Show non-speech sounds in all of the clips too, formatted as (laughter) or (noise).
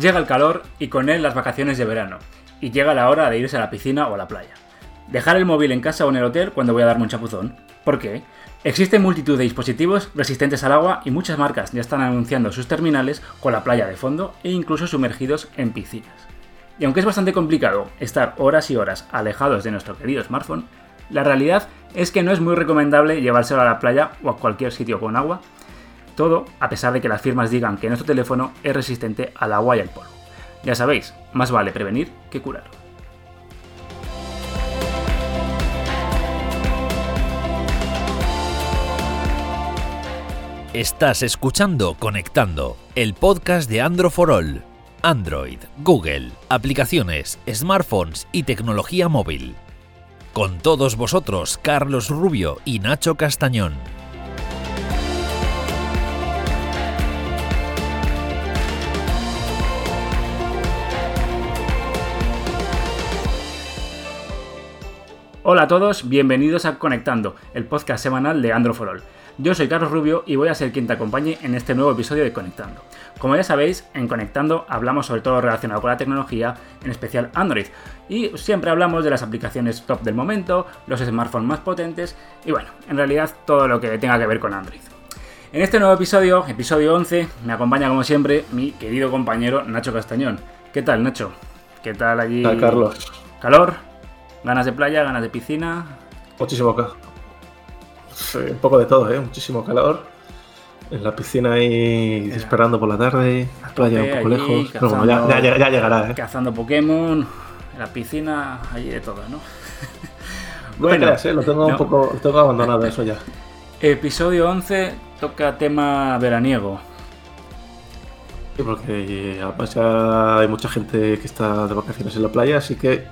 Llega el calor y con él las vacaciones de verano. Y llega la hora de irse a la piscina o a la playa. Dejar el móvil en casa o en el hotel cuando voy a darme un chapuzón. ¿Por qué? Existen multitud de dispositivos resistentes al agua y muchas marcas ya están anunciando sus terminales con la playa de fondo e incluso sumergidos en piscinas. Y aunque es bastante complicado estar horas y horas alejados de nuestro querido smartphone, la realidad es que no es muy recomendable llevárselo a la playa o a cualquier sitio con agua, todo a pesar de que las firmas digan que nuestro teléfono es resistente al agua y al polvo. Ya sabéis, más vale prevenir que curar. Estás escuchando Conectando, el podcast de Android for All. Android, Google, aplicaciones, smartphones y tecnología móvil. Con todos vosotros, Carlos Rubio y Nacho Castañón. Hola a todos, bienvenidos a Conectando, el podcast semanal de Android for All. Yo soy Carlos Rubio y voy a ser quien te acompañe en este nuevo episodio de Conectando. Como ya sabéis, en Conectando hablamos sobre todo relacionado con la tecnología, en especial Android, y siempre hablamos de las aplicaciones top del momento, los smartphones más potentes y bueno, en realidad todo lo que tenga que ver con Android. En este nuevo episodio, episodio 11, me acompaña como siempre mi querido compañero Nacho Castañón. ¿Qué tal, Nacho? ¿Qué tal allí? ¿Qué tal, Carlos? ¿Calor? ¿Ganas de playa? ¿Ganas de piscina? Muchísimo calor. Un poco de todo, ¿eh? Muchísimo calor. En la piscina ahí esperando por la tarde. La playa un poco lejos. Pero bueno, ya, ya, ya, llegará, ¿eh? Cazando Pokémon. En la piscina, allí de todo, ¿no? (laughs) No bueno, creas, ¿eh? Lo tengo un poco lo tengo abandonado eso ya. (laughs) Episodio 11 toca tema veraniego. Sí, porque además ya hay mucha gente que está de vacaciones en la playa, así que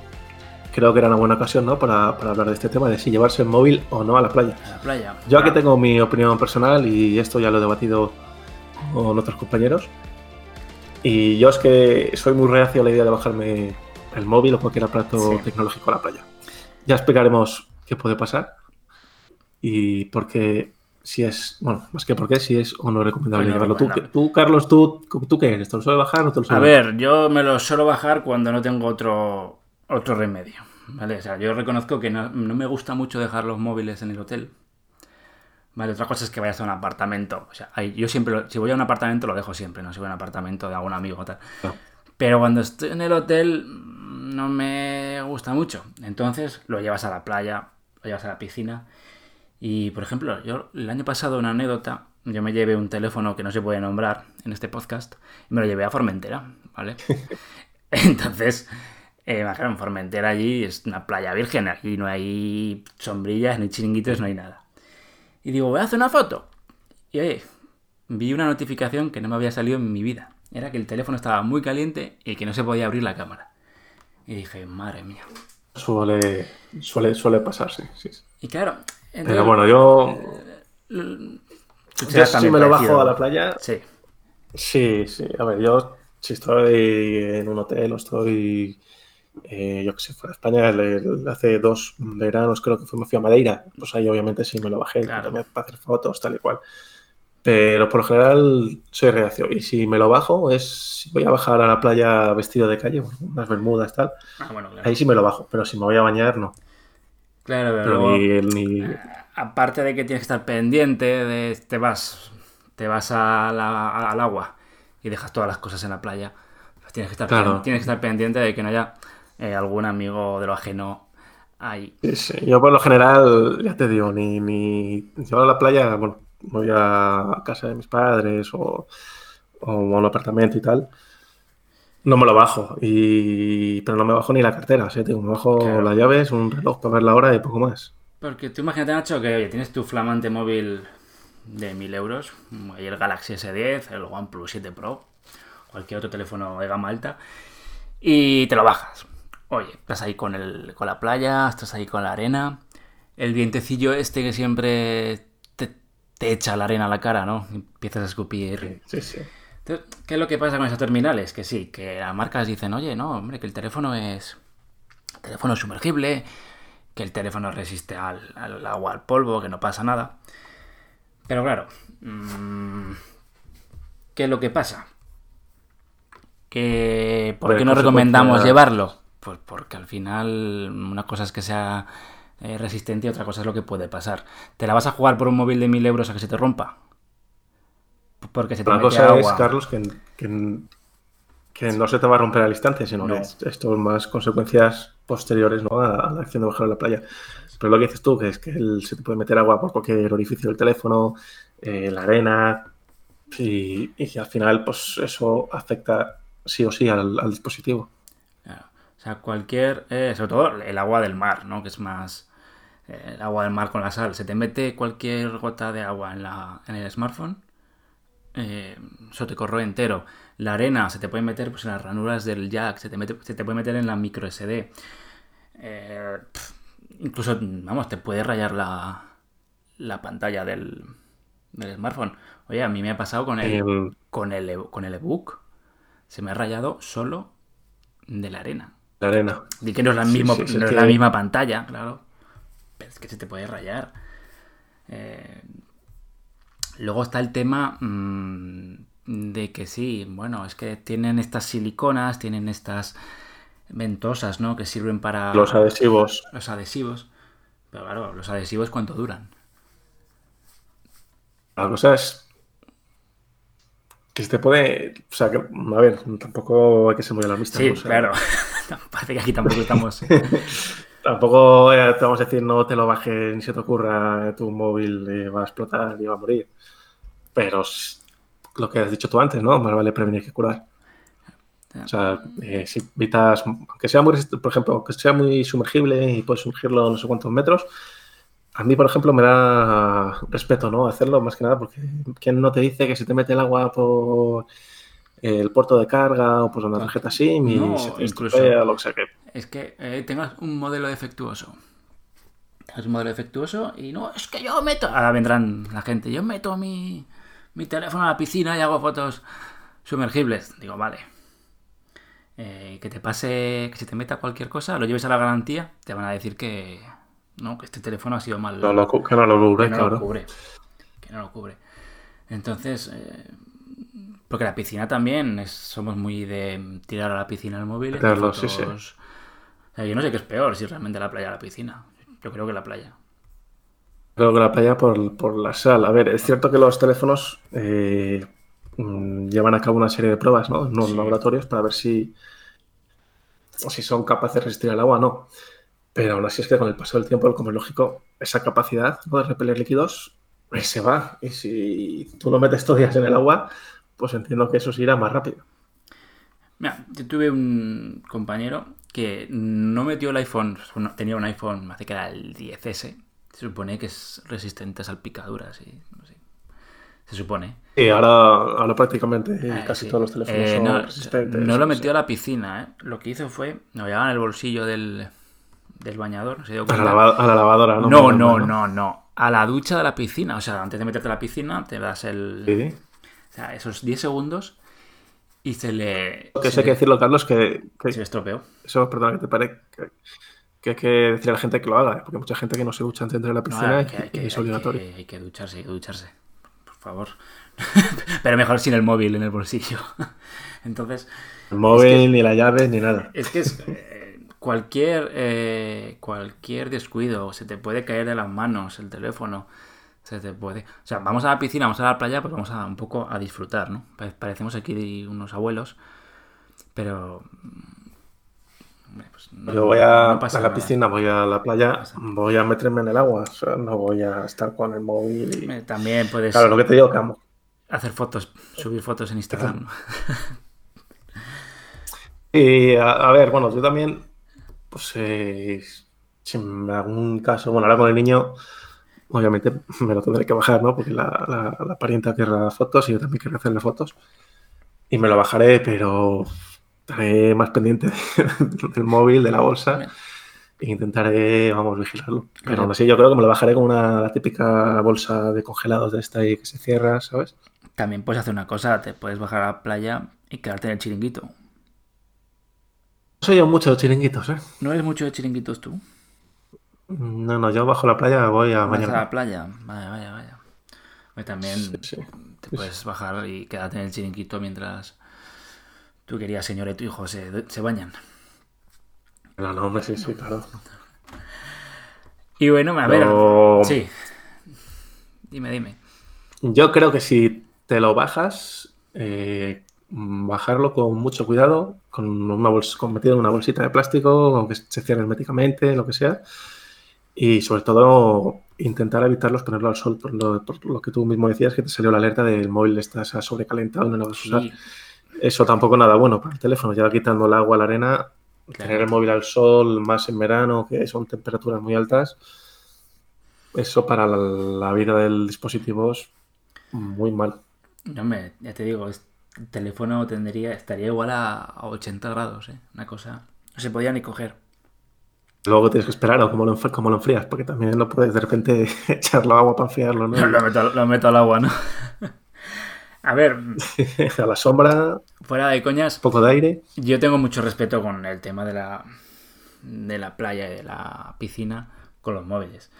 creo que era una buena ocasión ¿no? para, para, hablar de este tema, de si llevarse el móvil o no a la playa. A la playa. Yo aquí tengo mi opinión personal y esto ya lo he debatido con otros compañeros. Y yo es que soy muy reacio a la idea de bajarme el móvil o cualquier aparato sí. tecnológico a la playa. Ya explicaremos qué puede pasar y por qué si es, bueno, más que por qué, si es o no recomendable llevarlo. Tú, tú, Carlos, ¿tú, ¿tú qué eres? ¿Te lo suele bajar o te lo suele A ver, yo me lo suelo bajar cuando no tengo otro, otro remedio. ¿Vale? O sea, yo reconozco que no, no, me gusta mucho dejar los móviles en el hotel. Vale, otra cosa es que vayas a un apartamento. O sea, hay, yo siempre, lo, si voy a un apartamento lo dejo siempre, no si voy a un apartamento de algún amigo o tal. No. Pero cuando estoy en el hotel no me gusta mucho. Entonces lo llevas a la playa, lo llevas a la piscina. Y, por ejemplo, yo el año pasado, una anécdota, yo me llevé un teléfono que no se puede nombrar en este podcast y me lo llevé a Formentera, ¿vale? (laughs) Entonces, eh, claro, en Formentera allí es una playa virgen, aquí no hay sombrillas, ni chiringuitos, no hay nada. Y digo, voy a hacer una foto. Y oye, vi una notificación que no me había salido en mi vida. Era que el teléfono estaba muy caliente y que no se podía abrir la cámara. Y dije, madre mía. Suele, suele, suele pasarse, sí. Y claro... Entonces, Pero bueno, yo... Eh, yo si me lo bajo a la playa... Sí. Sí, sí. A ver, yo si estoy en un hotel o estoy eh, yo que sé, fuera de España, le, le, hace dos veranos creo que fue, me fui a Madeira, pues ahí obviamente sí me lo bajé claro. para hacer fotos, tal y cual. Pero por lo general soy reacio. Y si me lo bajo, es si voy a bajar a la playa vestido de calle, unas bermudas, tal. Ah, bueno, claro. Ahí sí me lo bajo, pero si me voy a bañar, no. Claro, pero, pero ni, ni... aparte de que tienes que estar pendiente de te vas, te vas a la, al agua y dejas todas las cosas en la playa, pues tienes que estar, claro. tienes que estar pendiente de que no haya eh, algún amigo de lo ajeno ahí. Sí. Yo por lo general, ya te digo, ni, ni yo a la playa, bueno, voy a casa de mis padres o, o a un apartamento y tal, no me lo bajo. Y... Pero no me bajo ni la cartera, ¿sí? me bajo claro. las llaves, un reloj para ver la hora y poco más. Porque tú imagínate, Nacho, que oye, tienes tu flamante móvil de 1000 euros, el Galaxy S10, el OnePlus 7 Pro, cualquier otro teléfono de gama alta, y te lo bajas. Oye, estás ahí con, el, con la playa, estás ahí con la arena, el vientecillo este que siempre te, te echa la arena a la cara, ¿no? Empiezas a escupir. Sí, sí. Entonces, ¿qué es lo que pasa con esas terminales? Que sí, que las marcas dicen, oye, no, hombre, que el teléfono es teléfono sumergible, que el teléfono resiste al, al agua, al polvo, que no pasa nada. Pero claro, mmm, ¿qué es lo que pasa? que ¿Por qué no recomendamos llevarlo? Pues porque al final una cosa es que sea eh, resistente y otra cosa es lo que puede pasar. ¿Te la vas a jugar por un móvil de 1000 euros a que se te rompa? Porque se te mete cosa agua. es, Carlos, que, que, que no se te va a romper al instante, sino No. que es- esto es más consecuencias posteriores ¿no? a, a la acción de bajar a la playa. Pero lo que dices tú, que es que el- se te puede meter agua por cualquier orificio del teléfono, eh, la arena, y, y que al final pues eso afecta sí o sí al, al dispositivo. O sea, cualquier, eh, sobre todo el agua del mar, ¿no? Que es más eh, el agua del mar con la sal. Se te mete cualquier gota de agua en, la, en el smartphone, eh, eso te corroe entero. La arena se te puede meter pues, en las ranuras del jack, se te, mete, se te puede meter en la micro SD. Eh, incluso, vamos, te puede rayar la, la pantalla del, del smartphone. Oye, a mí me ha pasado con el, El- con el, e- con el ebook. Se me ha rayado solo de la arena. La arena. Di que no es la, Sí, mismo- sí, sí, no es que- la misma pantalla, claro. Pero es que se te puede rayar. Eh, luego está el tema mm, de que sí, bueno, es que tienen estas siliconas, tienen estas ventosas, ¿no? Que sirven para Los adhesivos. los adhesivos. Pero claro, los adhesivos cuánto duran. La cosa es que se te puede. O sea, que, a ver, tampoco hay que ser muy alarmista. Sí, ¿no? O sea, claro. (laughs) Parece que aquí tampoco estamos. (laughs) Tampoco eh, te vamos a decir no te lo bajes ni se te ocurra tu móvil eh, va a explotar y va a morir. Pero lo que has dicho tú antes, ¿no? Más vale prevenir que curar. O sea, eh, si evitas, aunque sea muy, por ejemplo, que sea muy sumergible y puedes sumergirlo no sé cuántos metros, a mí, por ejemplo, me da respeto, ¿no? Hacerlo más que nada porque ¿quién no te dice que se te mete el agua por el puerto de carga o por una tarjeta SIM y No, se te incluso- estropea lo que sea que... Es que eh, tengas un modelo defectuoso. Tengas un modelo defectuoso y no, es que yo meto. Ahora vendrán la gente. Yo meto mi, mi teléfono a la piscina y hago fotos sumergibles. Digo, vale. Eh, que te pase, que se te meta cualquier cosa, lo lleves a la garantía, te van a decir que no, que este teléfono ha sido mal. No lo, cu- que no lo cubre, que no claro. lo cubre. Que no lo cubre. Entonces, eh, porque la piscina también es- somos muy de tirar a la piscina el móvil. Meterlo, sí, sí. yo no sé qué es peor, si realmente la playa o la piscina. Yo creo que la playa. Creo que la playa por, por la sal. A ver, es cierto que los teléfonos eh, mm, llevan a cabo una serie de pruebas, ¿no? En los Sí. laboratorios para ver si, si son capaces de resistir el agua o no. Pero aún así es que con el paso del tiempo, como es lógico, esa capacidad ¿no? de repeler líquidos eh, se va. Y si tú lo metes todos días en el agua, pues entiendo que eso se irá más rápido. Mira, yo tuve un compañero que no metió el iPhone, tenía un iPhone, me hace que era el 10S. Se supone que es resistente a salpicaduras y no sé. Se supone. Y ahora, ahora prácticamente eh, Eh, casi sí. todos los teléfonos Eh, son no, resistentes. no lo sí. metió a la piscina, ¿eh? Lo que hizo fue, lo llevaba en el bolsillo del, del bañador, no se dio A la, a lavadora, ¿no? No, no, no, no. A la ducha de la piscina. O sea, antes de meterte a la piscina, te das el. Sí. Sea, esos 10 segundos y se le. Lo que sé que decirlo, Carlos, que, que se le estropeó. eso, perdona que te pare, que, que hay que decirle a la gente que lo haga, ¿eh? porque hay mucha gente que no se ducha antes de la No, piscina hay que, hay y que- es hay obligatorio. que- hay que ducharse, hay que ducharse. Por favor. (laughs) Pero mejor sin el móvil en el bolsillo. (laughs) Entonces, El móvil, ni la llave, ni nada. (laughs) es que es. eh, cualquier, eh, cualquier descuido, se te puede caer de las manos el teléfono, se te puede... O sea, vamos a la piscina, vamos a la playa, pues vamos a un poco a disfrutar, ¿no? Pa- Parecemos aquí unos abuelos, pero... hombre, pues no- Yo voy a, no pasa a la nada. piscina, voy a la playa, voy a meterme en el agua, o sea, no voy a estar con el móvil. y- También puedes Claro, lo que te digo, que amo. hacer fotos, subir fotos en Instagram. (laughs) Y a, a ver, bueno, yo también, pues eh, si en algún caso, bueno, ahora con el niño, obviamente (laughs) me lo tendré que bajar, ¿no? Porque la, la, la parienta querrá fotos y yo también quiero hacerle fotos. Y me lo bajaré, pero estaré más pendiente (laughs) del móvil, de la bolsa, e intentaré, vamos, vigilarlo. Pero aún así, yo creo que me lo bajaré con una la típica bolsa de congelados de esta ahí que se cierra, ¿sabes? También puedes hacer una cosa, te puedes bajar a la playa y quedarte en el chiringuito. No soy yo mucho de chiringuitos, ¿eh? ¿No eres mucho de chiringuitos tú? No, no, yo bajo la playa voy a ¿Vas a la playa? Vaya, vaya, vaya. Pues también Sí, sí. te puedes bajar y quedarte en el chiringuito mientras Tú querías, señor, y tu hijo se, se bañan. No, no, hombre, sí, sí, claro. Y bueno, a ver. Pero- Sí. Dime, dime. Yo creo que si te lo bajas, eh, bajarlo con mucho cuidado, con una bolsa, con metido en una bolsita de plástico, aunque se cierre herméticamente, lo que sea. Y sobre todo intentar evitarlos ponerlo al sol, por lo, por lo que tú mismo decías, que te salió la alerta del móvil estás sobrecalentado no lo vas a usar. Sí, Eso tampoco nada bueno para el teléfono, ya quitando el agua, la arena, Claro. tener el móvil al sol, más en verano, que son temperaturas muy altas, eso para la, la vida del dispositivo es muy mal. no me, ya te digo, el teléfono tendría, estaría igual a, a 80 grados, ¿eh? Una cosa. No se podía ni coger. Luego tienes que esperar a cómo lo, cómo lo enfrías, porque también no puedes de repente (laughs) echarlo agua para enfriarlo, ¿no? Lo meto, lo meto al agua, ¿no? (laughs) A ver, (laughs) a la sombra, fuera de coñas, un poco de aire. Yo tengo mucho respeto con el tema de la, de la playa y de la piscina con los móviles.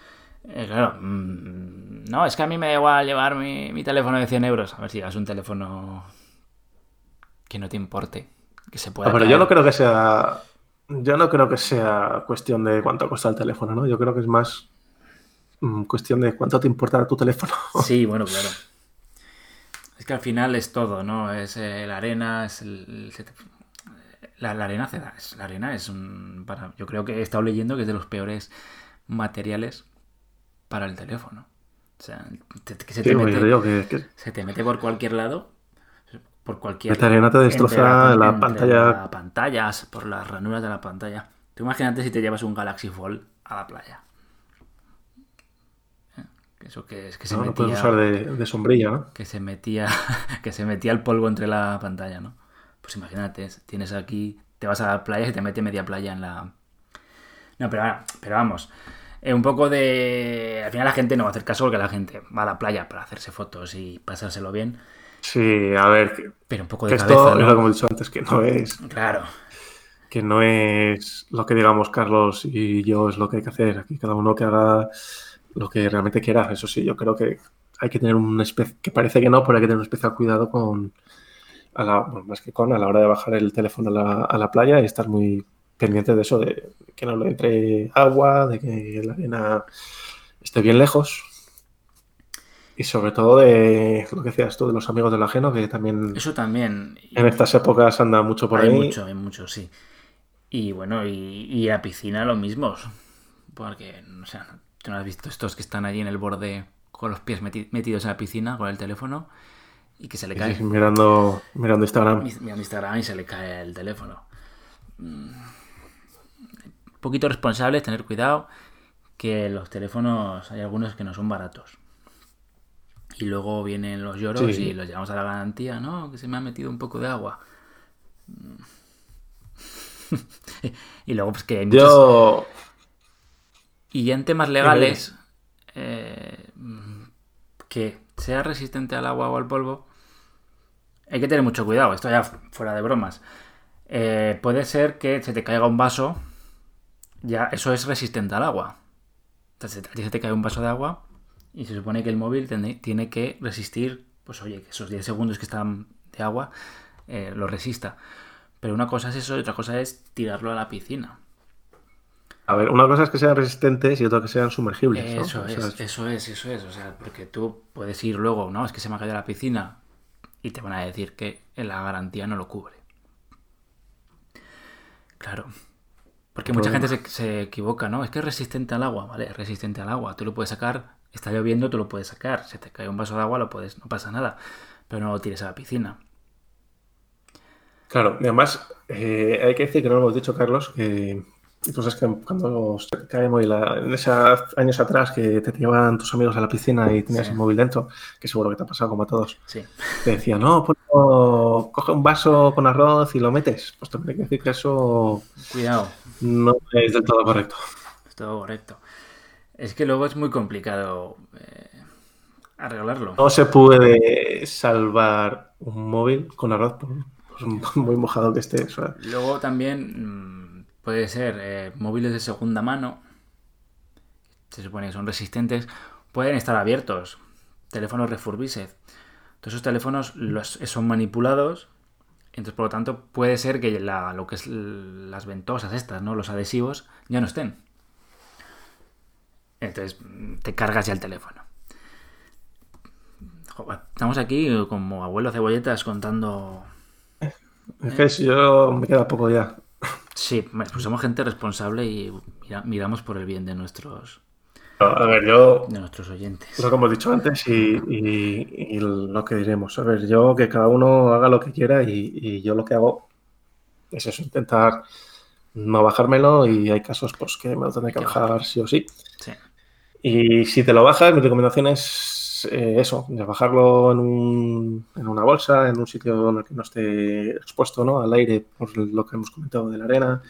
Eh, claro, mm, no, es que a mí me da igual llevar mi, mi teléfono de 100 euros. A ver si llevas un teléfono que no te importe, que se pueda. Ah, pero caer. yo no creo que sea. Yo no creo que sea cuestión de cuánto cuesta el teléfono, ¿no? Yo creo que es más mm, cuestión de cuánto te importa tu teléfono. (laughs) Sí, bueno, claro. Es que al final es todo, ¿no? Es eh, la arena, es el... se La, la arena hace da- es- La arena es un... Para, yo creo que he estado leyendo que es de los peores materiales para el teléfono. O sea, te- que se Sí, mete, que, que se te mete por cualquier lado. Por cualquier... Esta arena te destroza entre la pantalla. las pantallas, por las ranuras de la pantalla. Tú imagínate si te llevas un Galaxy Fold a la playa. ¿Eh? Eso que es que se ¿no? Metía puedes usar de, de sombrilla, ¿no? que se metía (laughs) que se metía el polvo entre la pantalla, ¿no? Pues imagínate, tienes aquí, te vas a la playa y te mete media playa en la. No, pero, pero vamos. eh, un poco de. Al final la gente no va a hacer caso porque la gente va a la playa para hacerse fotos y pasárselo bien. Sí, a ver, que, Pero un poco de esto cabeza, es lo que ¿no? hemos dicho antes, que no es Claro. que no es lo que digamos Carlos y yo es lo que hay que hacer. Aquí cada uno que haga lo que realmente quiera. Eso sí, yo creo que hay que tener un especial, que parece que no, pero hay que tener un especial cuidado con, a la, bueno, más que con, a la hora de bajar el teléfono a la, a la playa y estar muy pendiente de eso, de que no le entre agua, de que la arena esté bien lejos. Y sobre todo de lo que decías tú, de los amigos del ajeno, que también Eso también. en estas épocas anda mucho por hay ahí. mucho, hay mucho, sí. Y bueno, y, y a piscina lo mismo. Porque, o sea, tú no has visto estos que están allí en el borde con los pies meti- metidos en la piscina con el teléfono y que se le cae. sí, mirando, mirando Instagram. Mi- Mirando Instagram y se le cae el teléfono. Mm. Un poquito responsable, tener cuidado, que los teléfonos hay algunos que no son baratos. Y luego vienen los lloros Sí. y los llevamos a la garantía, ¿no? Que se me ha metido un poco de agua. (laughs) y luego, pues que hay muchos... Yo, Y ya en temas legales, eh, que sea resistente al agua o al polvo, hay que tener mucho cuidado. Esto ya fuera de bromas. Eh, puede ser que se te caiga un vaso, ya eso es resistente al agua. Entonces a ti se te cae un vaso de agua y se supone que el móvil tiene, tiene que resistir, pues oye, que esos 10 segundos que están de agua eh, lo resista. Pero una cosa es eso y otra cosa es tirarlo a la piscina. a ver, una cosa es que sean resistentes y otra que sean sumergibles. ¿no? Eso O es, eso es, eso es. O sea, porque tú puedes ir luego, no, es que se me ha caído la piscina y te van a decir que la garantía no lo cubre. Claro. Porque mucha gente se, se equivoca, ¿no? Es que es resistente al agua, ¿vale? Es resistente al agua. Tú lo puedes sacar, está lloviendo, tú lo puedes sacar. Se te cae un vaso de agua, lo puedes, no pasa nada. Pero no lo tires a la piscina. Claro, y además eh, hay que decir que no lo hemos dicho, Carlos, que tú sabes que cuando cae el móvil, en esos años atrás que te llevaban tus amigos a la piscina y tenías Sí. el móvil dentro, que seguro que te ha pasado como a todos, Sí. te decía, no, pues no, coge un vaso con arroz y lo metes. Pues también hay que decir que eso Cuidado. no es del todo correcto. Es todo correcto. Es que luego es muy complicado eh, arreglarlo. No se puede salvar un móvil con arroz, por, por muy mojado que esté. Luego también mm, puede ser eh, móviles de segunda mano, se supone que son resistentes, pueden estar abiertos. Teléfonos refurbished. Todos esos teléfonos los, son manipulados Entonces, por lo tanto, puede ser que la, lo que es las ventosas estas, ¿no? Los adhesivos, ya no estén. Entonces, te cargas ya el teléfono. Estamos aquí como abuelo cebolletas contando. Es que yo me queda poco ya. Sí, pues somos gente responsable y miramos por el bien de nuestros. A ver, yo. De nuestros oyentes. Lo que hemos dicho antes y, lo que diremos. A ver, yo que cada uno haga lo que quiera y, yo lo que hago es eso, intentar no bajármelo y hay casos pues que me lo tendré que bajar sí o sí. sí. Y si te lo bajas, mi recomendación es eh, eso, de bajarlo en, un, en, una bolsa, en un sitio en el que no esté expuesto ¿no? al aire, por lo que hemos comentado de la arena.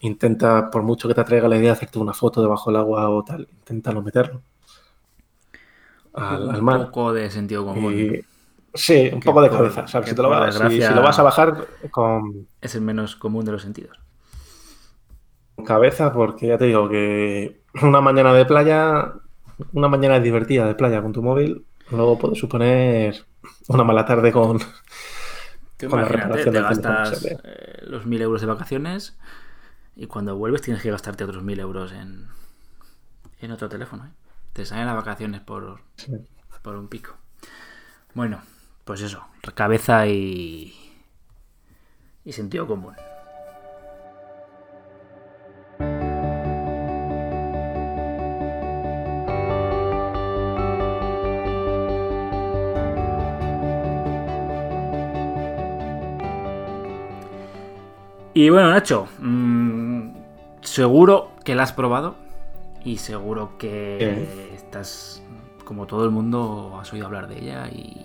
Intenta, por mucho que te atraiga la idea de hacerte una foto debajo del agua o tal, inténtalo meterlo al, mar. Un poco de sentido común. sí, un poco de cabeza. Si, lo vas, si, lo vas, a bajar con... Es el menos común de los sentidos. Cabeza, porque ya te digo que una mañana de playa, una mañana divertida de playa con tu móvil, luego puede suponer una mala tarde con, con la reparación te gastas eh, los mil euros de vacaciones y cuando vuelves tienes que gastarte otros mil euros en, en otro teléfono. ¿eh? Te salen las vacaciones por, por un pico. Bueno, pues eso, cabeza y, y sentido común. Y bueno, Nacho, mmm, seguro que la has probado y seguro que estás, como todo el mundo, has oído hablar de ella y,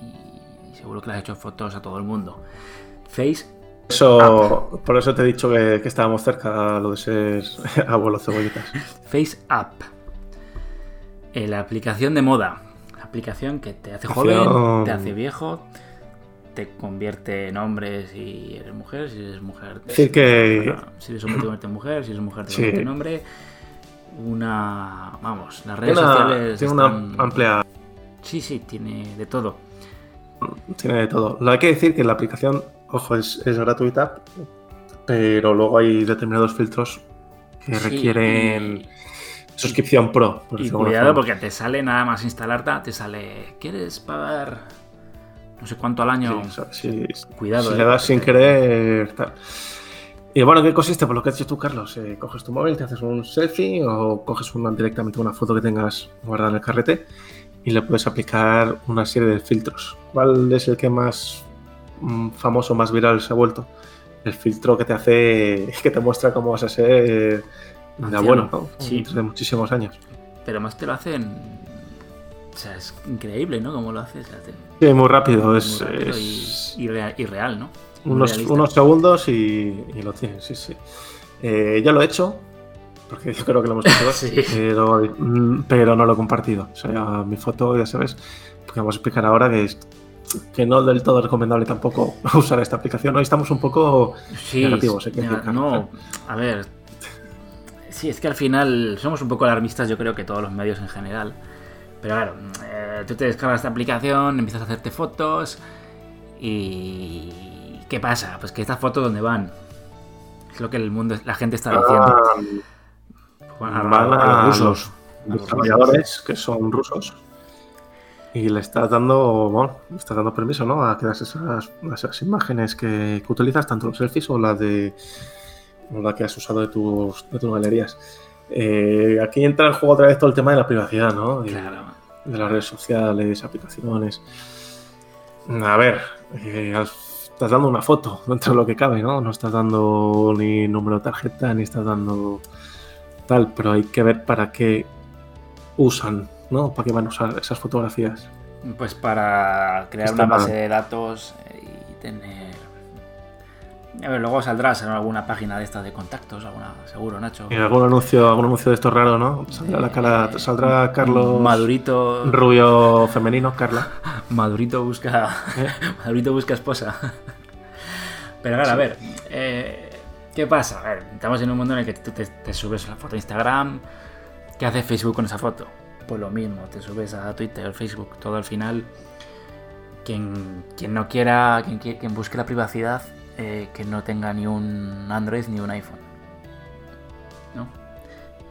seguro que le has hecho fotos a todo el mundo. Face. Eso, por eso te he dicho que, estábamos cerca a lo de ser (laughs) abuelo cebollitas. Face Up. Eh, la aplicación de moda. Aplicación que te hace joven, te hace viejo, te convierte en hombre si eres mujer, si eres mujer. Te, que... si eres hombre te convierte en mujer, si eres mujer te convierte en hombre. Una. Vamos, las redes sociales. Tiene una amplia. Sí, sí, tiene de todo. Tiene de todo. Lo hay que decir que la aplicación, ojo, es, gratuita, pero luego hay determinados filtros que requieren. suscripción pro. y cuidado porque te sale nada más instalarte, te sale, ¿quieres pagar no sé cuánto al año. Cuidado. Si le eh, das sin querer. Y bueno, ¿qué consiste? Por lo que has dicho tú, Carlos. Eh, coges tu móvil, te haces un selfie o coges una, directamente una foto que tengas guardada en el carrete y le puedes aplicar una serie de filtros. ¿Cuál es el que más mm, famoso, más viral se ha vuelto? El filtro que te hace, (laughs) que te muestra cómo vas a ser de bueno, ¿no? Sí. De muchísimos años. Pero más te lo hacen o sea, es increíble, ¿no? Cómo lo haces. Sí, muy rápido. es, Y, real, ¿no? Unos, unos, segundos y, lo tienes, sí, sí. Eh, ya lo he hecho, porque (laughs) yo creo que lo hemos hecho, (laughs) sí. pero, mm, pero, no lo he compartido. O sea, mi foto, ya sabes, porque vamos a explicar ahora que es que no del todo recomendable tampoco (laughs) usar esta aplicación. Hoy estamos un poco negativos. no, a ver, sí, es que al final somos un poco alarmistas, yo creo que todos los medios en general. Pero claro, eh, tú te descargas esta aplicación, empiezas a hacerte fotos y... ¿Qué pasa? Pues que estas fotos dónde van. Es lo que el mundo, la gente está diciendo. Ah, van a, los rusos. Los desarrolladores que son rusos. Y le estás dando, bueno, le estás dando permiso, ¿no? A que esas, esas imágenes que, utilizas, tanto los selfies o la de la que has usado de tus, de tus galerías. Eh, aquí entra en juego otra vez todo el tema de la privacidad, ¿no? De, de las redes sociales, aplicaciones. A ver, eh, estás dando una foto dentro de lo que cabe, ¿no? No estás dando ni número de tarjeta, ni estás dando tal, pero hay que ver para qué usan, ¿no? ¿Para qué van a usar esas fotografías? Pues para crear una base de datos y tener a ver, luego saldrás en alguna página de estas de contactos, alguna, seguro, Nacho. Y algún anuncio, algún anuncio de esto raro, ¿no? Saldrá, la cara, saldrá Carlos. Madurito. Rubio femenino, Carla. (laughs) Madurito busca. ¿Eh? (laughs) Madurito busca esposa. Pero claro, a ver. Eh, ¿Qué pasa? A ver, estamos en un mundo en el que tú te, subes la foto a Instagram. ¿Qué hace Facebook con esa foto? Pues lo mismo, te subes a Twitter, Facebook, todo al final. Quien, quien no quiera, quien, quien busque la privacidad, eh, que no tenga ni un Android ni un iPhone. ¿No?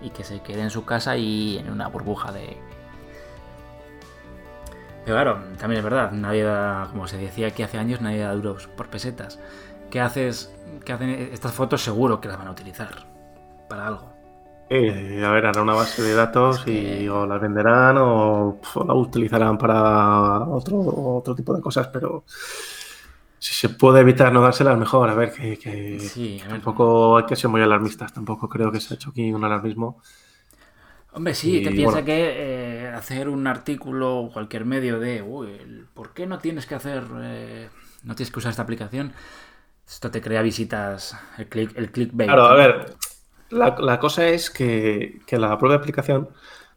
Y que se quede en su casa y en una burbuja de. Pero claro, también es verdad, nadie da, como se decía aquí hace años, nadie da duros por pesetas. ¿Qué haces? ¿Qué hacen estas fotos? Seguro que las van a utilizar para algo. Eh, a ver, hará una base de datos y o las venderán o, o la utilizarán para otro, otro tipo de cosas, pero si se puede evitar no dárselas, mejor. A ver, que, que Sí, a ver. tampoco hay que ser muy alarmistas. Tampoco creo que se ha hecho aquí un alarmismo. Hombre, sí, Y, te piensa bueno. que eh, hacer un artículo o cualquier medio de, uy, ¿por qué no tienes que hacer, eh, no tienes que usar esta aplicación? Esto te crea visitas, el click, el clickbait. Claro, a ver, la, la cosa es que, que la propia aplicación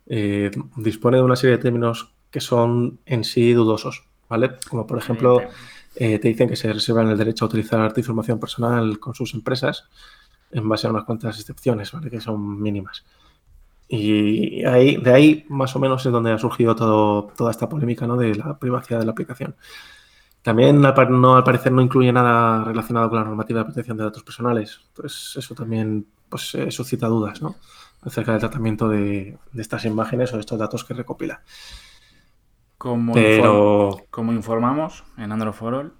eh, dispone de una serie de términos que son en sí dudosos, ¿vale? Como por ejemplo, eh, te dicen que se reservan el derecho a utilizar tu información personal con sus empresas en base a unas cuantas excepciones, ¿vale? Que son mínimas. Y ahí, de ahí más o menos es donde ha surgido todo, toda esta polémica ¿no? de la privacidad de la aplicación. También no, al parecer no incluye nada relacionado con la normativa de protección de datos personales. Entonces eso también pues, eh, suscita dudas ¿no? acerca del tratamiento de, de estas imágenes o de estos datos que recopila. Como, Pero inform- como informamos en Android for All,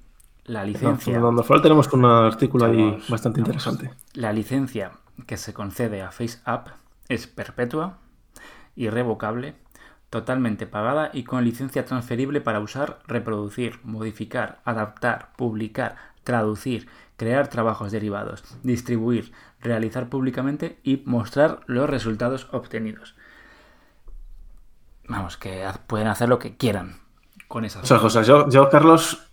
la licencia, en Android tenemos un artículo ahí bastante interesante. la licencia que se concede a FaceApp es perpetua, irrevocable, totalmente pagada y con licencia transferible para usar, reproducir, modificar, adaptar, publicar, traducir, crear trabajos derivados, distribuir, realizar públicamente y mostrar los resultados obtenidos. Vamos, que pueden hacer lo que quieran con esas O sea, José, yo, yo, Carlos,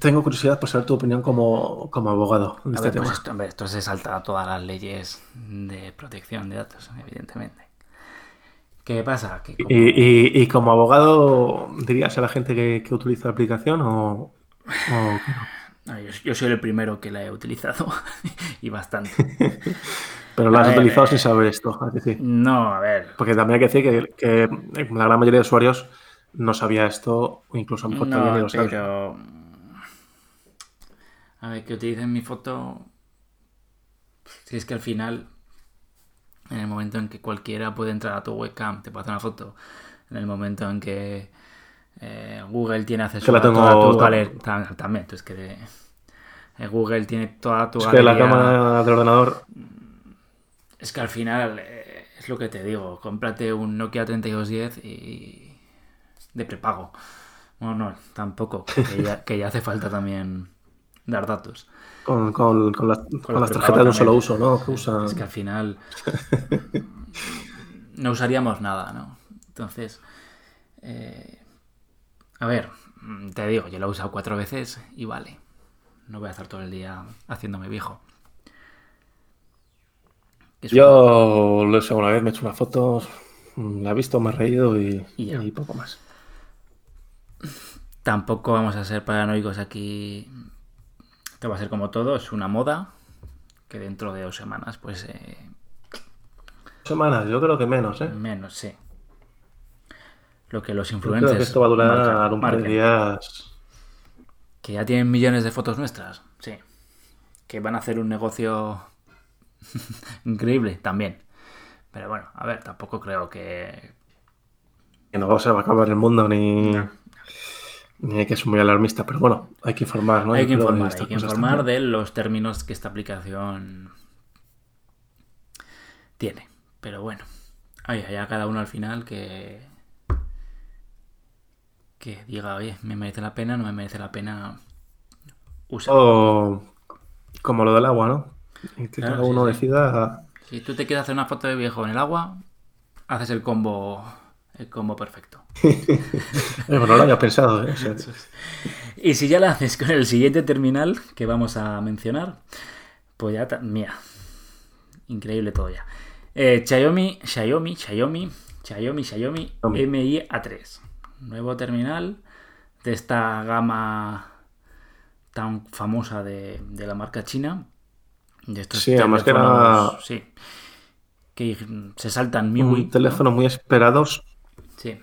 tengo curiosidad por saber tu opinión como, como abogado A este ver, tema. pues esto, se salta a todas las leyes de protección de datos, evidentemente. ¿Qué pasa? Que como- Y, y- y como abogado, ¿dirías a la gente que, que utiliza la aplicación o, o no? No, yo, yo soy el primero que la he utilizado (laughs) y bastante. (laughs) Pero lo A has ver, utilizado eh, sin saber esto, ¿a que sí? No, a ver. Porque también hay que decir que, que la gran mayoría de usuarios no sabía esto, o incluso a lo mejor No, lo sabe. pero. A ver, que utilicen mi foto. Si es que al final, en el momento en que cualquiera puede entrar a tu webcam, te puede hacer una foto. En el momento en que eh, Google tiene acceso a toda tengo tu tam- galería. tam- También, es que de- eh, Google tiene toda tu Es que la galería. cámara del ordenador, Es que al final, eh, es lo que te digo, cómprate un Nokia 3210 y de prepago. Bueno, no, tampoco, que ya, (laughs) que ya hace falta también dar datos. con, con, con las, con tarjetas de un solo uso, ¿no? Que usan. Es que al final (laughs) no usaríamos nada, ¿no? Entonces, eh, a ver, mm, te digo, yo lo he usado cuatro veces y vale. No voy a estar todo el día haciéndome viejo. Yo lo hecho una vez, me he hecho unas fotos, mm, la he visto, me he reído y, Y ya. y poco más. Tampoco vamos a ser paranoicos aquí. Esto va a ser como todo, es una moda que dentro de dos semanas, pues eh, Semanas, yo creo que menos, ¿eh? menos, sí. Lo que los Yo influencers creo que esto va a durar marcan- un par de días. Que ya tienen millones de fotos nuestras, sí. Que van a hacer un negocio (laughs) increíble también. Pero bueno, a ver, tampoco creo que... Que no se va a acabar el mundo ni, ni hay que ser muy alarmista, pero bueno, hay que informar, ¿no? hay que informar, hay que informar de los términos que esta aplicación tiene. Pero bueno, hay allá cada uno al final que que diga, oye, me merece la pena, no me merece la pena usar. O como lo del agua, ¿no? Y que Claro, cada uno sí. decida. Si tú te quieres hacer una foto de viejo en el agua, haces el combo el combo perfecto. (laughs) Bueno, no lo había pensado, ¿eh? O sea, (laughs) Y si ya la haces con el siguiente terminal que vamos a mencionar, pues ya, mira, increíble todo ya. Eh, Xiaomi, Xiaomi, Xiaomi, Xiaomi, Xiaomi Xiaomi. Mi A3. Nuevo terminal de esta gama tan famosa de, de la marca china. De estos Sí, además que era- Sí. Que se saltan MIUI. un teléfono muy esperado. Sí.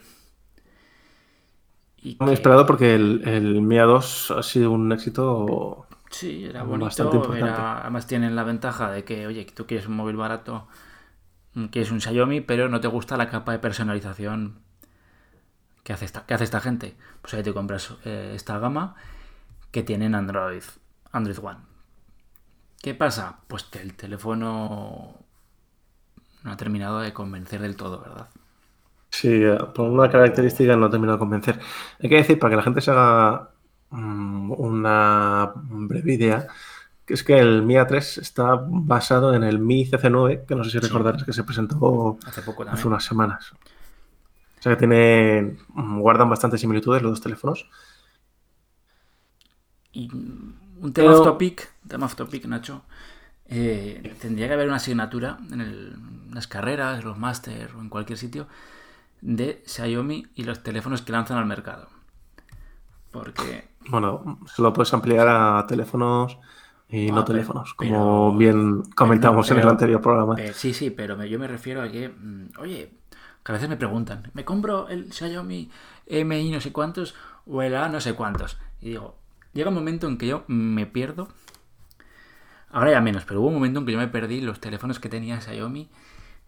Y Muy que- esperado porque el, el Mi A2 ha sido un éxito Sí, era bonito. Era, además tienen la ventaja de que, oye, tú quieres un móvil barato, quieres un Xiaomi, pero no te gusta la capa de personalización que hace esta, que hace esta gente. Pues ahí te compras eh, esta gama que tienen Android, Android One. ¿Qué pasa? Pues que el teléfono no ha terminado de convencer del todo, ¿verdad? Sí, eh, por una característica no ha terminado de convencer. Hay que decir, para que la gente se haga mm, una breve idea, que es que el Mi A3 está basado en el Mi CC9, que no sé si recordarás que se presentó hace, poco hace unas semanas. O sea que tiene, mm, guardan bastantes similitudes los dos teléfonos. Y un tema off topic, tema off topic, Nacho. Eh, tendría que haber una asignatura en las carreras, los máster o en cualquier sitio de Xiaomi y los teléfonos que lanzan al mercado. Porque. Bueno, se lo puedes ampliar a teléfonos y no ah, teléfonos, como bien comentamos en el anterior programa. sí, sí, pero yo me refiero a que, mm, oye, que a veces me preguntan, ¿me compro el Xiaomi MI no sé cuántos o el A no sé cuántos? Y digo, llega un momento en que yo me pierdo. Ahora ya menos, pero hubo un momento en que yo me perdí los teléfonos que tenía Xiaomi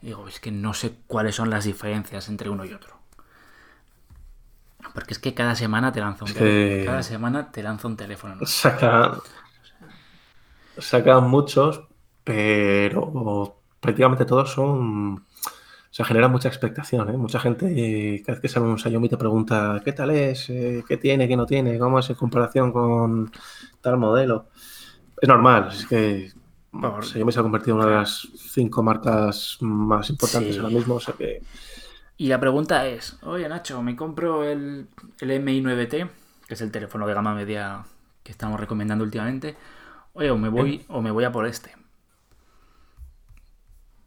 digo, es que no sé cuáles son las diferencias entre uno y otro. Porque es que cada semana te lanza un teléfono. Cada semana te lanza un teléfono. Sacan, sacan muchos, pero prácticamente todos son. O sea, generan mucha expectación, ¿eh? Mucha gente, cada vez que sale un Xiaomi te pregunta qué tal es, eh, qué tiene, qué no tiene, cómo es en comparación con tal modelo. Es normal, es que Xiaomi se ha convertido en una de las cinco marcas más importantes ahora mismo, o sea que... Y la pregunta es, oye Nacho, me compro el, el MI9T, que es el teléfono de gama media que estamos recomendando últimamente, oye, o me voy, o me voy a por este.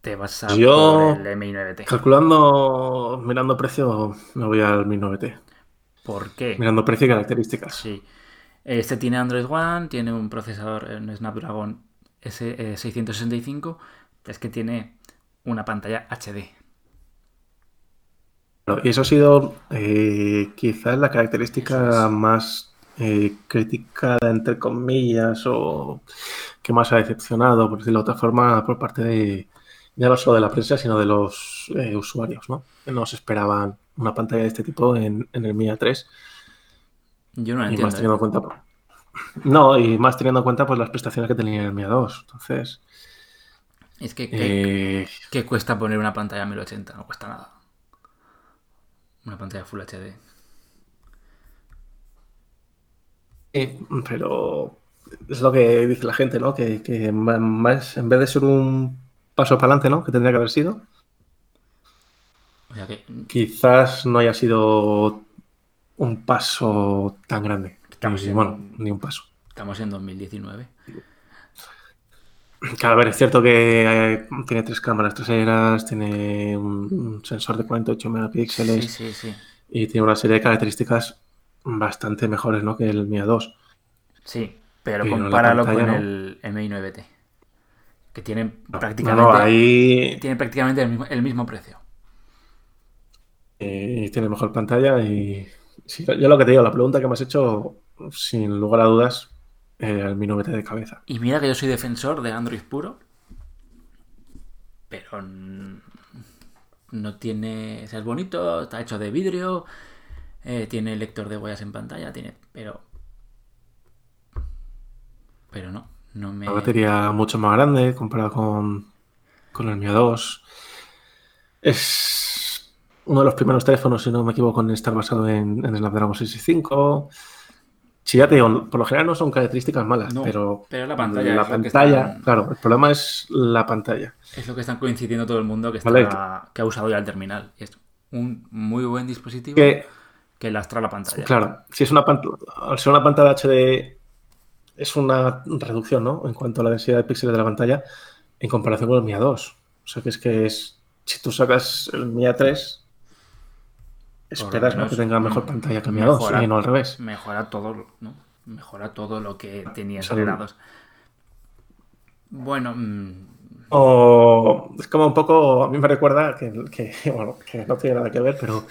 Te vas a por el MI9T. Calculando, mirando precio, me voy al Mi 9T. ¿Por qué? Mirando precio y características. Sí. Este tiene Android One, tiene un procesador en Snapdragon ese 665 es que tiene una pantalla HD. Y eso ha sido eh, quizás la característica más eh, criticada, entre comillas, o que más ha decepcionado, por decirlo de otra forma, por parte de, ya no solo de la prensa, sino de los eh, usuarios, ¿no? Que no se esperaban una pantalla de este tipo en, el Mi A3. Yo no entiendo. teniendo cuenta, no, y más teniendo en cuenta pues las prestaciones que tenía el Mi A2. Entonces. Es que, ¿qué, eh, cuesta poner una pantalla 1080? No cuesta nada. Una pantalla Full HD. pero es lo que dice la gente, ¿no? Que, más, en vez de ser un paso para adelante, ¿no? Que tendría que haber sido. Quizás no haya sido un paso tan grande. Estamos en, bueno, ni un paso. Estamos en 2019. Claro, a ver, es cierto que eh, tiene tres cámaras traseras, tiene un, sensor de 48 megapíxeles y tiene una serie de características bastante mejores ¿no? que el Mi A2. Sí, pero, compáralo con el MI9T, que tiene prácticamente, tiene prácticamente el mismo, precio. Y tiene mejor pantalla y yo lo que te digo, la pregunta que me has hecho sin lugar a dudas, eh, el Mi 9 de cabeza. Y mira que yo soy defensor de Android puro, pero no tiene. es bonito, está hecho de vidrio, eh, tiene lector de huellas en pantalla, tiene. Pero. Pero no, no me. La batería mucho más grande comparado con, con el Mi 2. Es uno de los primeros teléfonos, si no me equivoco, en estar basado en, en Snapdragon 665. Sí, ya te digo, por lo general no son características malas, pero, pero la pantalla. La pantalla, claro, el problema es la pantalla. Es lo que están coincidiendo todo el mundo que, está, que ha usado ya el terminal. Es un muy buen dispositivo que, que lastra la pantalla. Claro, si es una al ser una pantalla HD es una reducción, ¿no? En cuanto a la densidad de píxeles de la pantalla en comparación con el Mi A2. O sea que es que es, si tú sacas el Mi A3 esperas que tenga mejor pantalla que mi 2 y no al revés. Mejora todo, ¿no? Mejora todo lo que tenía generados. Bueno. Mm, o es como un poco. A mí me recuerda que, (laughs) bueno, que no tiene nada que ver, pero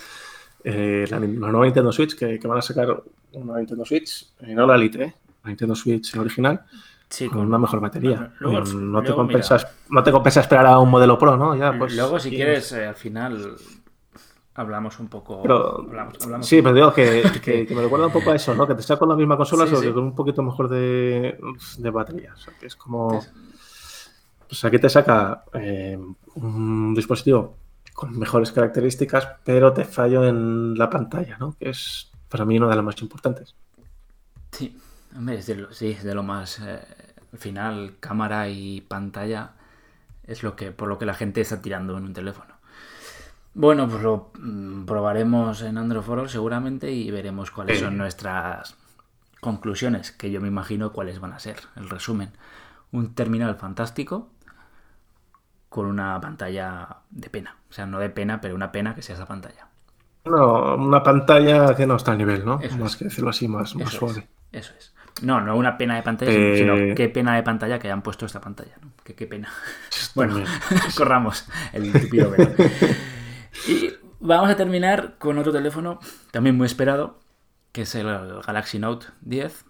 eh, la, nueva Nintendo Switch, que, van a sacar una Nintendo Switch, y no la Lite, Nintendo Switch original Sí, con una mejor batería. Luego- no, te compensa, mira. no te compensa esperar a un modelo Pro, ¿no? Ya, pues, Luego, si quieres, eh, al final hablamos un poco. Pero- hablamos- hablamos Sí, pero digo que, (laughs) que- que me recuerda un poco a eso, ¿no? Que te está con la misma consola, Sí, solo sí. que con un poquito mejor de, de batería. O sea, que es como. Es- Pues aquí te saca eh, un dispositivo con mejores características, pero te fallo en la pantalla, ¿no? Que es para mí una de las más importantes. Sí, hombre, es de lo, sí, es de lo más. eh, al final, cámara y pantalla es lo que por lo que la gente está tirando en un teléfono. Bueno, pues lo mm, probaremos en Android for All seguramente y veremos cuáles son nuestras conclusiones, que yo me imagino cuáles van a ser. El resumen: un terminal fantástico con una pantalla de pena. O sea, no de pena, pero una pena que sea esa pantalla. No, una pantalla que no está al nivel, ¿no? Eso más es. que decirlo así, más, más Eso suave. es, eso es. No, no una pena de pantalla, Eh, sino qué pena de pantalla que hayan puesto esta pantalla. ¿no? Que qué pena. (laughs) Bueno, (laughs) corramos el tupido velo. Y vamos a terminar con otro teléfono también muy esperado, que es el Galaxy Note 10.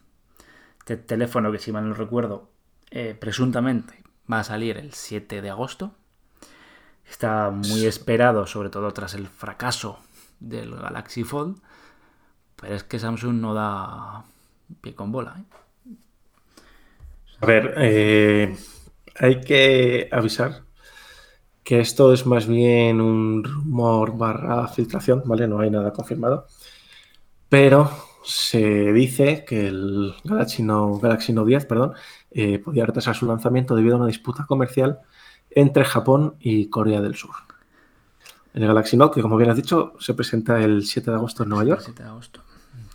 Este teléfono que, si mal no recuerdo, eh, presuntamente va a salir el 7 de agosto. Está muy esperado, sobre todo tras el fracaso del Galaxy Fold. Pero es que Samsung no da pie con bola. ¿eh? A ver, eh, hay que avisar que esto es más bien un rumor barra filtración, ¿vale? No hay nada confirmado. Pero se dice que el Galaxy Note, Galaxy Note 10 perdón, eh, podía retrasar su lanzamiento debido a una disputa comercial entre Japón y Corea del Sur. El Galaxy Note, que como bien has dicho, se presenta el 7 de agosto en Nueva El York 7 de agosto.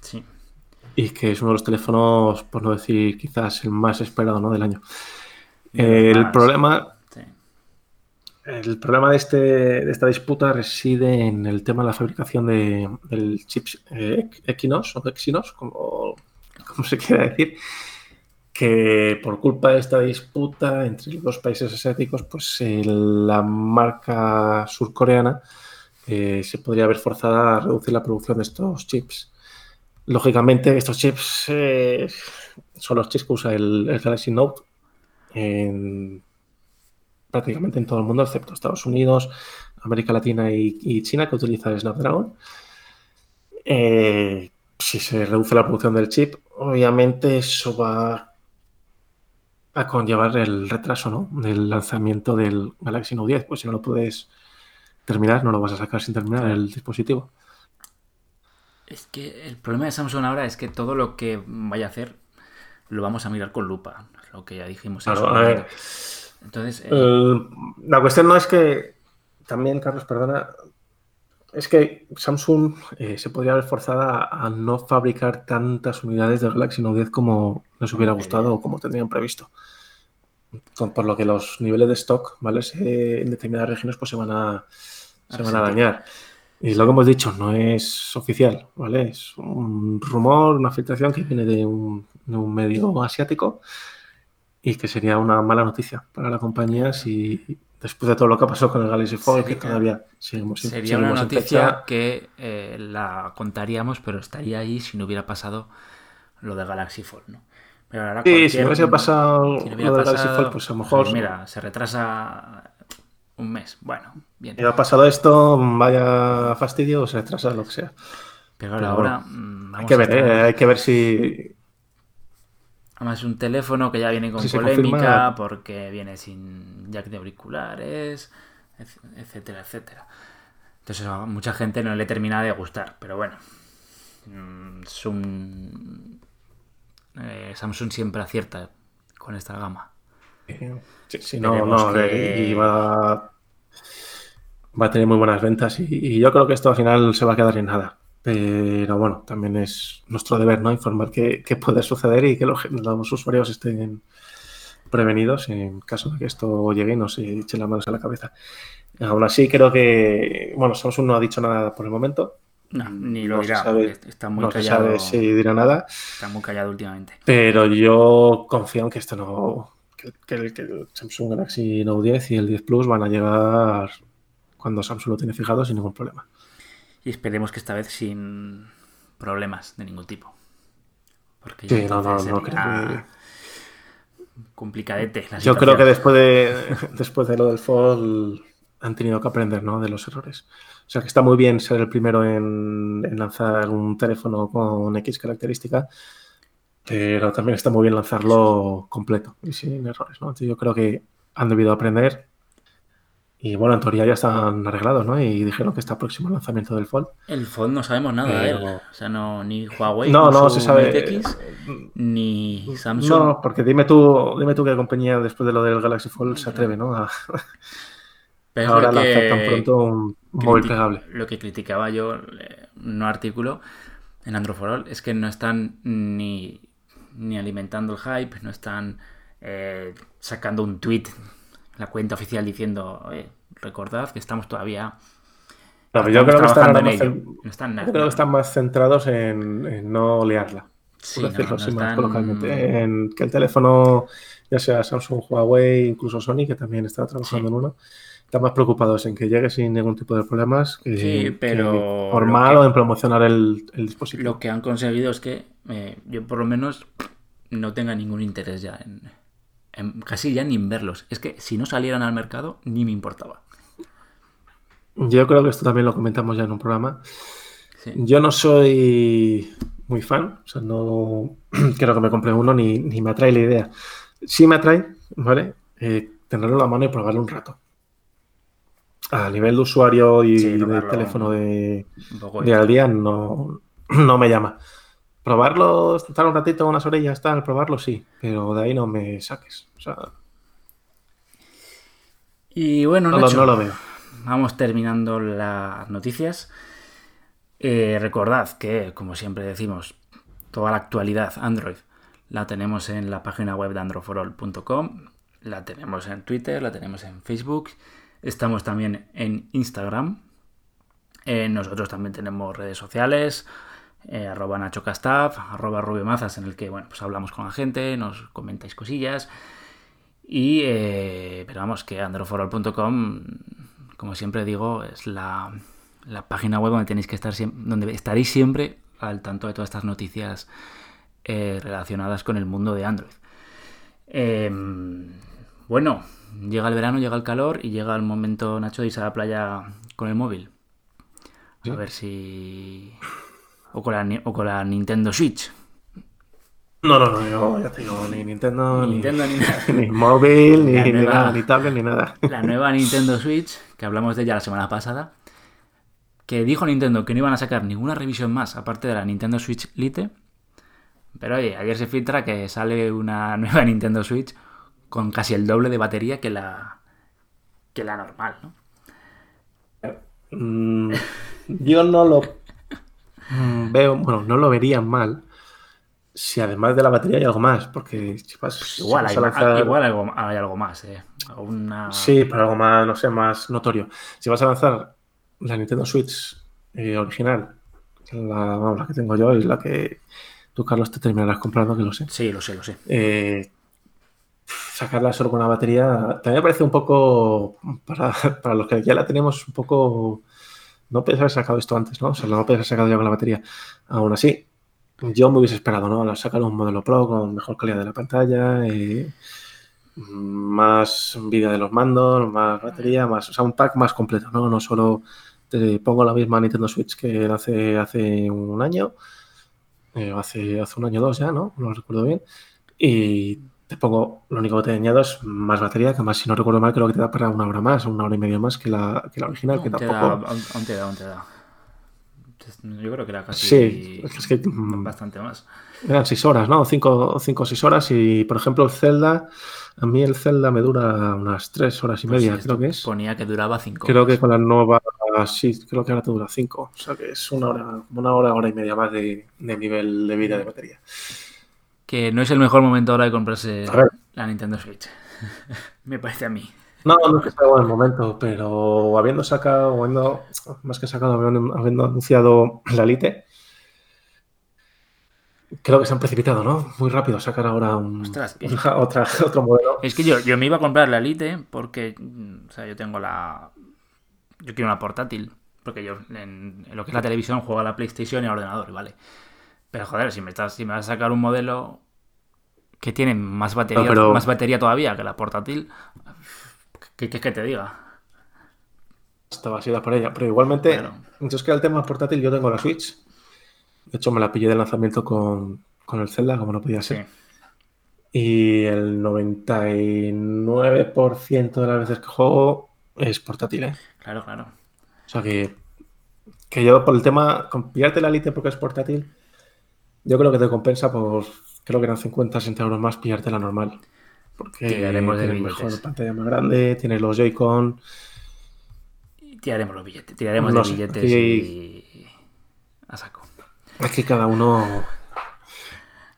Sí. Y que es uno de los teléfonos, por no decir quizás el más esperado ¿no? del año. El problema sí. El problema de, este, de esta disputa reside en el tema de la fabricación de, del chip eh, Equinox o Exynos, como, como se quiera decir, que por culpa de esta disputa entre los dos países asiáticos, pues eh, la marca surcoreana eh, se podría ver forzada a reducir la producción de estos chips. Lógicamente, estos chips eh, son los chips que usa el, Galaxy Note en prácticamente en todo el mundo, excepto Estados Unidos, América Latina y, y China, que utiliza el Snapdragon. Eh, si se reduce la producción del chip, obviamente eso va a conllevar el retraso ¿no? del lanzamiento del Galaxy Note 10. Pues si no lo puedes terminar, no lo vas a sacar sin terminar el dispositivo. Es que el problema de Samsung ahora es que todo lo que vaya a hacer lo vamos a mirar con lupa. Lo que ya dijimos. en Claro, a ver. Entonces, eh, Eh, la cuestión no es que, también, Carlos, perdona, es que Samsung eh, se podría haber forzada a no fabricar tantas unidades del Galaxy Note 10 como les hubiera gustado o como tendrían previsto. Por lo que los niveles de stock, ¿vale? Se- en determinadas regiones pues se van a, se van a dañar. Y lo que hemos dicho no es oficial, ¿vale? Es un rumor, una filtración que viene de un, de un medio asiático y que sería una mala noticia para la compañía si después de todo lo que pasó con el Galaxy Fold, que todavía seguimos sería una seguimos en noticia que eh, la contaríamos, pero estaría ahí si no hubiera pasado lo de Galaxy Fold, ¿no? Pero ahora Sí, si no hubiese pasado si no hubiera lo del Galaxy pasado, Fold, pues a lo mejor pues mira, se retrasa un mes. Bueno, bien. si ha pasado esto, vaya fastidio o se retrasa lo que sea. Pero Pero ahora bueno, mm, Hay que ver, ¿eh? hay que ver si Además, un teléfono que ya viene con Si polémica porque viene sin jack de auriculares, etcétera, etcétera. Entonces, a mucha gente no le termina de gustar, pero bueno. mm, eh, Samsung siempre acierta con esta gama. Sí, sí, no, no, que- y va, va a tener muy buenas ventas y, y yo creo que esto al final se va a quedar en nada. Pero bueno, también es nuestro deber, ¿no? Informar qué, qué puede suceder y que los, los usuarios estén prevenidos en caso de que esto llegue y nos eche las manos a la cabeza. Aún así, creo que, bueno, Samsung no ha dicho nada por el momento. No, ni lo No dirá, sabe- está muy no se callado. sabe si dirá nada. Está muy callado últimamente. Pero yo confío en que esto no. Que, el, que el Samsung Galaxy Note 10 y el 10 Plus van a llegar cuando Samsung lo tiene fijado sin ningún problema. Y esperemos que esta vez sin problemas de ningún tipo. Porque Sí, no, no, no creo Complicadete. la Yo creo que después de, (laughs) después de lo del fall han tenido que aprender ¿no? de los errores. O sea que está muy bien ser el primero en, en lanzar un teléfono con X característica, pero también está muy bien lanzarlo completo y sin errores. ¿no? Entonces yo creo que han debido aprender y bueno, en teoría ya están arreglados ¿no? y dijeron que está próximo el lanzamiento del fall. El Fold no sabemos nada de él. O sea, no, ni Huawei, No, no se sabe. X, ni Samsung. No, porque dime tú, dime tú qué compañía después de lo del Galaxy Fold se atreve ¿no? (laughs) a Pero ahora lo que lanzar tan pronto un móvil plegable. Lo que criticaba yo, eh, no artículo, en Android for All, es que no están ni, ni alimentando el hype, no están eh, sacando un tweet, la cuenta oficial diciendo, "Oye, recordad que estamos todavía No, yo creo que están, trabajando ahora en más ello". cen- No están yo creo que están más centrados en, en no liarla, Sí, no, están-. En que el teléfono, ya sea Samsung, Huawei, incluso Sony, que también está trabajando Sí. en uno, están más preocupados en que llegue sin ningún tipo de problemas que, Sí, pero que- o en promocionar el, el dispositivo. Lo que han conseguido es que eh, yo por lo menos no tenga ningún interés ya en, en- casi ya ni en verlos. Es que si no salieran al mercado ni me importaba. Yo creo que esto también lo comentamos ya en un programa. Sí. Yo no soy muy fan, o sea, no (clears throat) quiero que me compre uno ni, ni me atrae la idea. Sí me atrae, ¿vale? Eh, tenerlo en la mano y probarlo un rato. A nivel de usuario y Sí, de teléfono de día al día no, (clears throat) no me llama. Probarlo, estar un ratito, unas orillas, tal, probarlo sí, pero de ahí no me saques. O sea, Y bueno, no, lo- no lo veo. vamos terminando las noticias. Eh, recordad que, como siempre decimos, toda la actualidad Android la tenemos en la página web de androforall.com, la tenemos en Twitter, la tenemos en Facebook, estamos también en Instagram. Eh, nosotros también tenemos redes sociales, eh, arroba nachocastaf, arroba rubiomazas, en el que bueno, pues hablamos con la gente, nos comentáis cosillas. Y, eh, pero vamos, que androforall.com, como siempre digo, es la, la página web donde tenéis que estar siempre, donde estaréis siempre al tanto de todas estas noticias eh, relacionadas con el mundo de Android. Eh, bueno, llega el verano, llega el calor y llega el momento, Nacho, de irse a la playa con el móvil. A Sí. ver si. O con, la, o con la Nintendo Switch. No, no, no, yo ya digo, ni Nintendo, Ni ni, Nintendo ni (laughs) nada. ni móvil, ni, nueva- nada, ni tablet, ni nada. la nueva Nintendo Switch, que hablamos de ella la semana pasada, que dijo Nintendo que no iban a sacar ninguna revisión más aparte de la Nintendo Switch Lite. Pero oye, ayer se filtra que sale una (laughs) nueva Nintendo Switch con casi el doble de batería que la que la normal, ¿no? Mm, yo no lo veo, bueno, no lo vería mal si además de la batería hay algo más, porque si vas, si Igual, hay, a lanzar- igual algo, hay algo más, ¿eh? Una... Sí, pero algo más, no sé, más notorio. Si vas a lanzar la Nintendo Switch eh, original, la, la que tengo yo y la que tú, Carlos, te terminarás comprando, que lo sé. Sí, lo sé, lo sé. eh, sacarla solo con una batería también me parece un poco, para, para los que ya la tenemos, un poco, no puedes haber sacado esto antes, ¿no? O sea, no puedes haber sacado ya con la batería. Aún así, yo me hubiese esperado, ¿no? Sacar un modelo Pro con mejor calidad de la pantalla, eh, más vida de los mandos, más batería, más, o sea, un pack más completo, ¿no? No solo te pongo la misma Nintendo Switch que hace, hace un año, eh, hace, hace un año o dos ya, ¿no? No lo recuerdo bien. Y te pongo, lo único que te añado es más batería, que además, si no recuerdo mal, creo que te da para una hora más, una hora y media más que la, que la original, que Aún tampoco. da, aún, aún te da, aún te da. Yo creo que era casi Sí, es que mm, bastante más. eran seis horas, ¿no? Cinco, cinco o seis horas. Y por ejemplo, el Zelda, a mí el Zelda me dura unas tres horas y Pues media, sí, creo que es. Ponía que duraba 5 Creo que con la nueva, sí, creo que ahora te dura cinco. O sea que es una hora, una hora, hora y media más de, de nivel de vida de batería. Que no es el mejor momento ahora de comprarse la Nintendo Switch. (laughs) Me parece a mí. No, no es que sea buen momento, pero habiendo sacado, habiendo, más que sacado, habiendo, habiendo anunciado la Lite, creo que se han precipitado, ¿no? Muy rápido sacar ahora un, Ostras, una- otra, (laughs) otro modelo. Es que yo, yo me iba a comprar la Lite porque, o sea, yo tengo la... Yo quiero una portátil, porque yo en, en lo que es la televisión juego a la PlayStation y al ordenador, ¿vale? Pero joder, si me, estás, si me vas a sacar un modelo que tiene más batería, pero- más batería todavía que la portátil, ¿qué qué- qué te diga? Estaba así por ella. Pero igualmente, Claro. entonces que el tema portátil, yo tengo la Switch. De hecho, me la pillé de lanzamiento con, con el Zelda, como no podía Sí. ser. Y el 99% de las veces que juego es portátil, ¿eh? Claro, claro. O sea que, que yo por el tema, con pillarte la Lite porque es portátil, yo creo que te compensa por, creo que eran 50, 60 euros más pillarte la normal. Porque Tiraremos de mejor pantalla más grande, tienes los Joy-Con. Y Tiraremos los billetes, tiraremos No de sé, billetes aquí- y... A saco. Es que cada uno.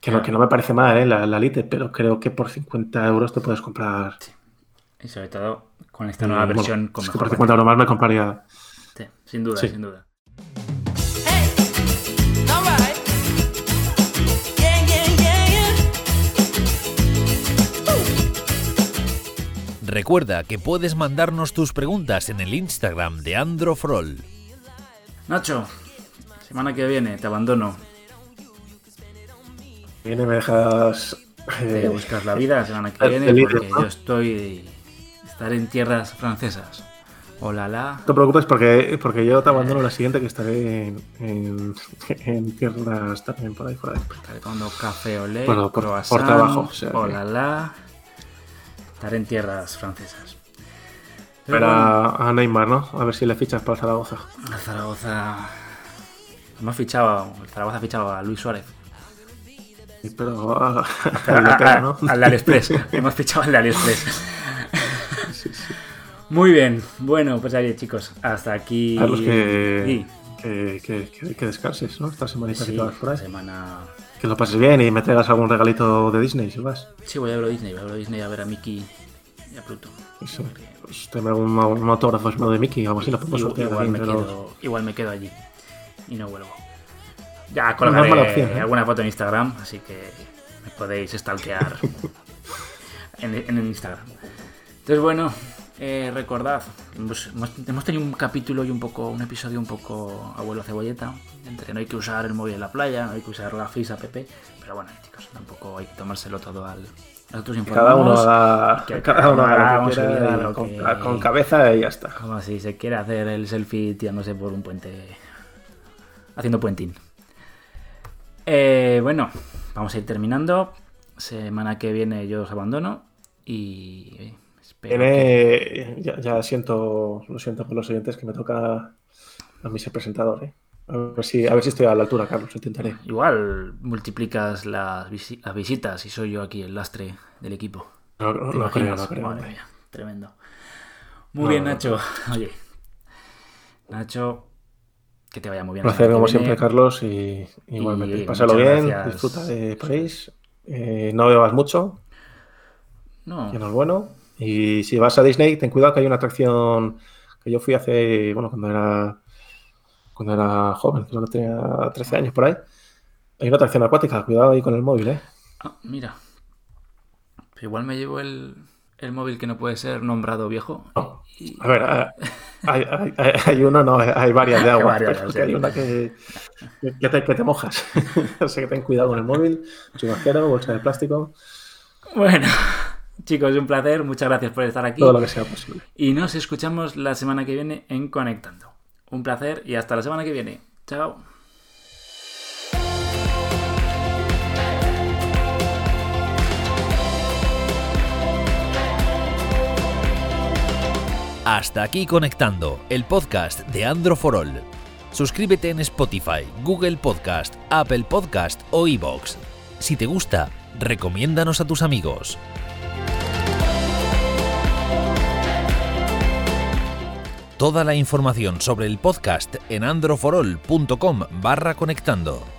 Que no, que no me parece mal, ¿eh? La, la Lite, pero creo que por 50 euros te puedes comprar. Y sobre todo con esta nueva eh, bueno, versión con es que por 50 euros más me compraría. Sí, sin duda, Sí. sin duda. Recuerda que puedes mandarnos tus preguntas en el Instagram de Androfrol. Nacho, semana que viene te abandono. Viene, me dejas. Te eh, buscas la vida la semana que viene feliz, porque ¿no? yo estoy... Estaré en tierras francesas. Hola, la. No te preocupes porque, porque yo te abandono la siguiente que estaré en, en, en tierras también por ahí fuera. Estaré tomando café olé, Bueno, por- por trabajo, o sea que- hola, la. Estaré en tierras francesas. Pero bueno, a, Neymar, ¿no? A ver si le fichas para Zaragoza. el Zaragoza... Hemos fichado... El Zaragoza ha fichado a Luis Suárez. Sí, Pero a, a ¿no? Al de AliExpress. (laughs) Hemos fichado al de AliExpress. Muy bien. Bueno, pues ahí chicos. Hasta aquí. Carlos, que, Sí, que, que, que- descanses, ¿no? Esta semanita sí, que te vas por ahí. semana. Que lo pases bien y me traigas algún regalito de Disney si vas. Sí, voy a Euro Disney. Voy a Euro Disney a ver a Mickey y a Pluto. Eso. Pues te un, un autógrafo de Mickey algo así, lo podemos Igual, sortear igual aquí me quedo, igual me quedo allí. Y no vuelvo. Ya No colgaré mala opción, ¿eh? alguna foto en Instagram, así que me podéis stalkear (laughs) en, en el Instagram. Entonces, bueno, eh, recordad, hemos, hemos- hemos tenido un capítulo y un poco, un episodio un poco abuelo cebolleta, entre no hay que usar el móvil en la playa, no hay que usar la FIS app, pero bueno, chicos, tampoco hay que tomárselo todo al... Nosotros Cada uno que cada uno haga lo que quiera, lo con, que- con cabeza y ya está. como si se quiere hacer el selfie tirándose por un puente. Haciendo puentín. Eh, bueno, vamos a ir terminando. Semana que viene yo os abandono. Y. que- ya, ya siento, lo siento por los oyentes que me toca a mí ser presentador, ¿eh? A ver si, a ver si estoy a la altura, Carlos, intentaré. Igual multiplicas las, visi- las visitas y soy yo aquí el lastre del equipo. No, no, ¿Te no creo, no creo. Madre hombre. mía, tremendo. Muy bien, Nacho. (laughs) Oye, Nacho, que te vaya muy bien. Un la placer como siempre. Carlos, y igualmente. Y Pásalo bien, gracias. disfruta de París, eh, no bebas mucho, No, que no es bueno. Y si vas a Disney, ten cuidado que hay una atracción que yo fui hace, bueno, cuando era, cuando era joven, creo que tenía 13 años por ahí. Hay una atracción acuática, cuidado ahí con el móvil, ¿eh? Ah, mira. Pero igual me llevo el, el móvil que no puede ser nombrado viejo. No. Y- A ver, a- hay, hay, hay- hay uno, no, hay varias de (laughs) agua. Hay varias, pero hay una que, que, te, que te mojas. (laughs) o sea que ten cuidado con el móvil, chubasquero, bolsa de plástico, Bueno, chicos, un placer. Muchas gracias por estar aquí. todo lo que sea posible. Y nos escuchamos la semana que viene en Conectando. Un placer y hasta la semana que viene. Chao. Hasta aquí conectando el podcast de Androforol. Suscríbete en Spotify, Google Podcast, Apple Podcast o iBox. Si te gusta, recomiéndanos a tus amigos. Toda la información sobre el podcast en androforol.com barra conectando.